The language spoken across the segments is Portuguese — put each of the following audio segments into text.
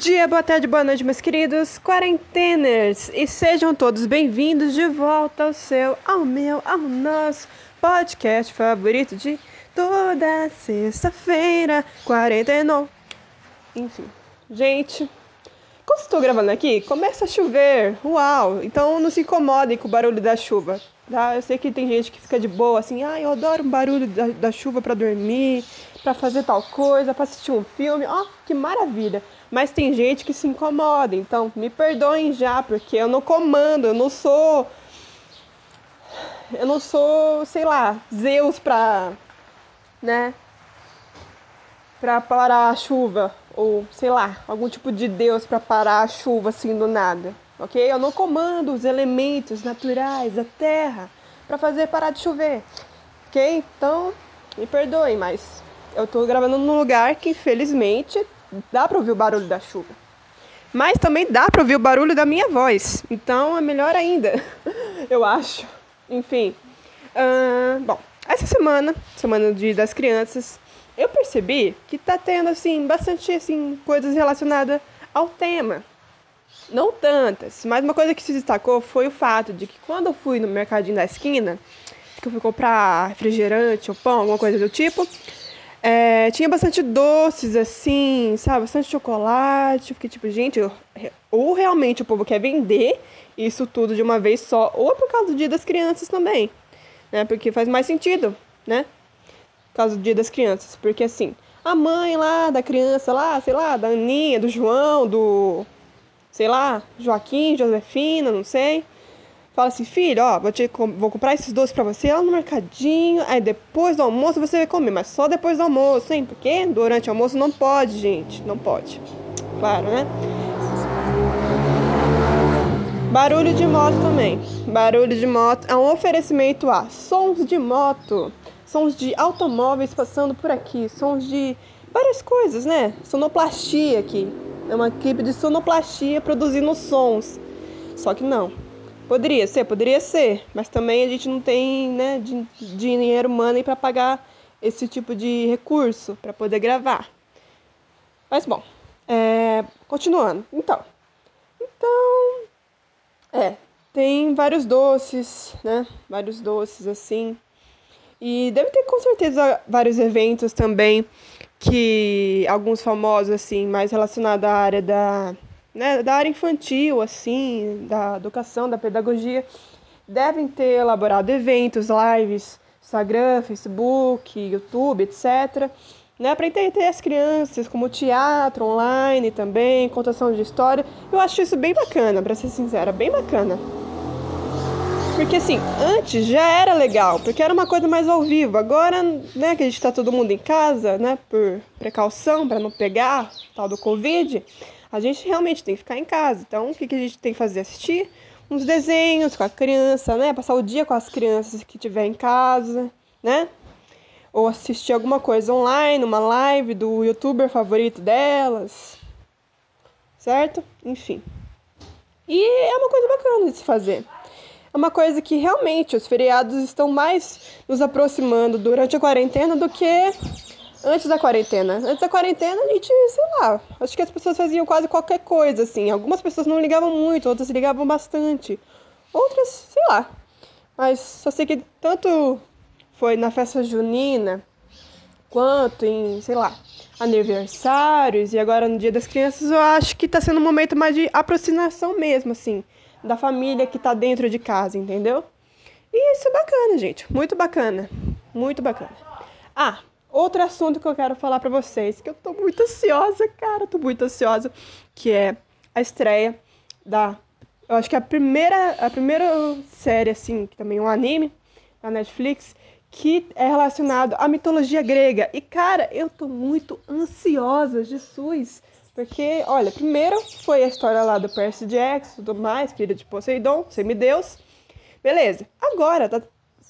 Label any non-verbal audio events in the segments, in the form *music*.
Dia, boa tarde, boa noite, meus queridos quarenteners, e sejam todos bem-vindos de volta ao seu, ao meu, ao nosso podcast favorito de toda sexta-feira, quarentena. Enfim, gente, quando estou gravando aqui, começa a chover, uau! Então não se incomodem com o barulho da chuva, tá? Eu sei que tem gente que fica de boa, assim, ah, eu adoro o barulho da, da chuva para dormir para fazer tal coisa, para assistir um filme, ó, oh, que maravilha. Mas tem gente que se incomoda, então me perdoem já, porque eu não comando, eu não sou eu não sou, sei lá, Zeus para né, para parar a chuva ou sei lá, algum tipo de deus para parar a chuva assim do nada. OK? Eu não comando os elementos naturais da terra para fazer parar de chover. OK? Então, me perdoem, mas eu tô gravando num lugar que infelizmente dá para ouvir o barulho da chuva. Mas também dá para ouvir o barulho da minha voz. Então é melhor ainda, *laughs* eu acho. Enfim. Uh, bom, essa semana, semana de, das crianças, eu percebi que tá tendo assim bastante assim coisas relacionadas ao tema. Não tantas, mas uma coisa que se destacou foi o fato de que quando eu fui no mercadinho da esquina, que eu fui comprar refrigerante ou pão, alguma coisa do tipo, é, tinha bastante doces, assim, sabe? Bastante chocolate. Fiquei tipo, gente, ou realmente o povo quer vender isso tudo de uma vez só, ou é por causa do dia das crianças também, né? Porque faz mais sentido, né? Por causa do dia das crianças. Porque assim, a mãe lá da criança lá, sei lá, da Aninha, do João, do. sei lá, Joaquim, Josefina, não sei fala assim, filho, ó, vou, te, vou comprar esses doces pra você lá no mercadinho, aí depois do almoço você vai comer, mas só depois do almoço, hein? Porque durante o almoço não pode, gente, não pode. Claro, né? Barulho de moto também. Barulho de moto é um oferecimento a sons de moto, sons de automóveis passando por aqui, sons de várias coisas, né? Sonoplastia aqui. É uma equipe de sonoplastia produzindo sons. Só que não. Poderia ser, poderia ser, mas também a gente não tem né, dinheiro money para pagar esse tipo de recurso para poder gravar. Mas bom, é, continuando. Então, então, é, tem vários doces, né? Vários doces assim. E deve ter com certeza vários eventos também que alguns famosos assim, mais relacionados à área da né, da área infantil, assim, da educação, da pedagogia, devem ter elaborado eventos, lives, Instagram, Facebook, YouTube, etc., né, para entender as crianças, como teatro online também, contação de história. Eu acho isso bem bacana, para ser sincera, bem bacana. Porque assim, antes já era legal, porque era uma coisa mais ao vivo. Agora, né, que a gente está todo mundo em casa, né, por precaução para não pegar tal do Covid, a gente realmente tem que ficar em casa. Então, o que, que a gente tem que fazer? Assistir uns desenhos com a criança, né? Passar o dia com as crianças que tiver em casa, né? Ou assistir alguma coisa online, uma live do youtuber favorito delas, certo? Enfim. E é uma coisa bacana de se fazer. É uma coisa que realmente os feriados estão mais nos aproximando durante a quarentena do que Antes da quarentena. Antes da quarentena, a gente, sei lá, acho que as pessoas faziam quase qualquer coisa, assim. Algumas pessoas não ligavam muito, outras ligavam bastante. Outras, sei lá. Mas só sei que tanto foi na festa junina, quanto em, sei lá, aniversários e agora no Dia das Crianças, eu acho que tá sendo um momento mais de aproximação mesmo, assim, da família que tá dentro de casa, entendeu? E isso é bacana, gente. Muito bacana. Muito bacana. Ah, Outro assunto que eu quero falar para vocês, que eu tô muito ansiosa, cara, tô muito ansiosa, que é a estreia da eu acho que é a primeira a primeira série assim, que também é um anime da Netflix, que é relacionado à mitologia grega. E cara, eu tô muito ansiosa, Jesus, porque olha, primeiro foi a história lá do Percy Jackson, tudo mais, filho de Poseidon, semideus. Beleza. Agora tá,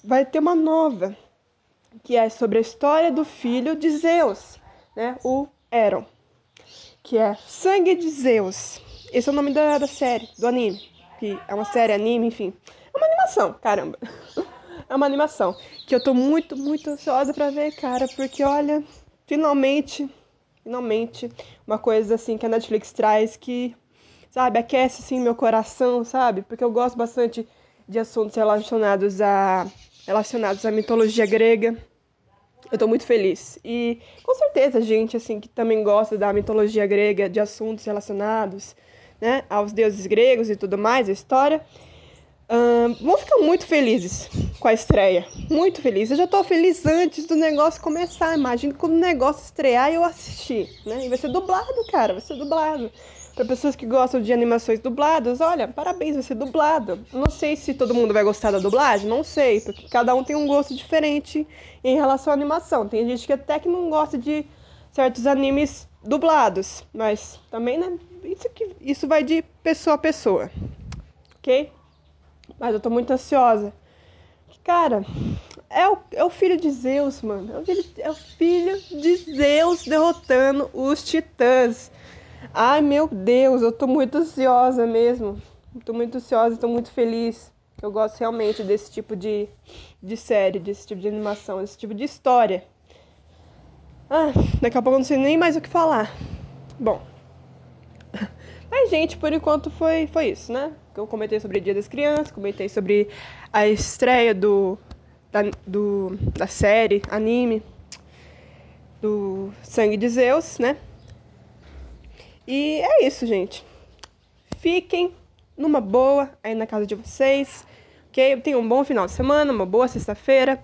vai ter uma nova que é sobre a história do filho de Zeus, né? O Eron, que é Sangue de Zeus. Esse é o nome da, da série, do anime, que é uma série anime, enfim. É uma animação, caramba. *laughs* É uma animação que eu tô muito, muito ansiosa para ver, cara, porque olha, finalmente Finalmente, uma coisa assim que a Netflix traz que, sabe, aquece assim meu coração, sabe? Porque eu gosto bastante de assuntos relacionados a relacionados à mitologia grega. Eu tô muito feliz. E com certeza, gente, assim, que também gosta da mitologia grega, de assuntos relacionados, né, aos deuses gregos e tudo mais, a história, vão ficar muito felizes com a estreia. Muito felizes. Eu já tô feliz antes do negócio começar. Imagina quando o negócio estrear e eu assistir, né? E vai ser dublado, cara, vai ser dublado. Para pessoas que gostam de animações dubladas, olha, parabéns, vai ser dublado. Não sei se todo mundo vai gostar da dublagem, não sei, porque cada um tem um gosto diferente em relação à animação. Tem gente que até que não gosta de certos animes dublados, mas também, né, isso, isso vai de pessoa a pessoa, ok? Mas eu tô muito ansiosa. Cara, é o, é o filho de Zeus, mano. É o, filho, é o filho de Zeus derrotando os titãs. Ai, meu Deus, eu tô muito ansiosa mesmo. Tô muito ansiosa, tô muito feliz. Eu gosto realmente desse tipo de, de série, desse tipo de animação, desse tipo de história. Ah, daqui a pouco eu não sei nem mais o que falar. Bom. *laughs* Mas, gente, por enquanto foi, foi isso, né? Eu comentei sobre o Dia das Crianças, comentei sobre a estreia do, da, do, da série, anime, do Sangue de Zeus, né? E é isso, gente. Fiquem numa boa aí na casa de vocês, ok? Tenham um bom final de semana, uma boa sexta-feira.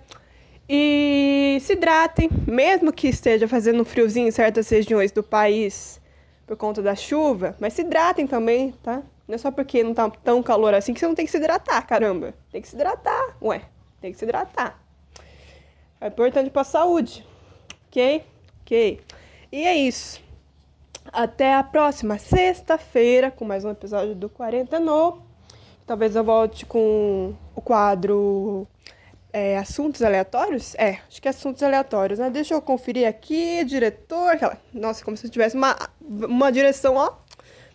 E se hidratem, mesmo que esteja fazendo um friozinho em certas regiões do país por conta da chuva, mas se hidratem também, tá? Não é só porque não tá tão calor assim que você não tem que se hidratar, caramba. Tem que se hidratar, ué. Tem que se hidratar. É importante pra saúde, ok? Ok. E é isso. Até a próxima sexta-feira com mais um episódio do 40 No. Talvez eu volte com o quadro é, Assuntos Aleatórios? É, acho que é Assuntos Aleatórios, né? Deixa eu conferir aqui, diretor. Aquela... Nossa, como se tivesse uma, uma direção, ó,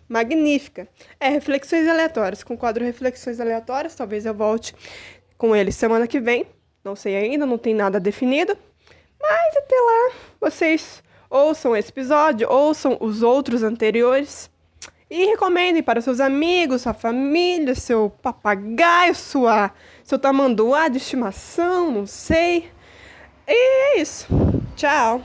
magnífica. É, Reflexões Aleatórias, com o quadro Reflexões Aleatórias. Talvez eu volte com ele semana que vem. Não sei ainda, não tem nada definido. Mas até lá, vocês ouçam esse episódio, ouçam os outros anteriores e recomendem para seus amigos, sua família, seu papagaio, sua, seu tamanduá de estimação, não sei. E é isso. Tchau.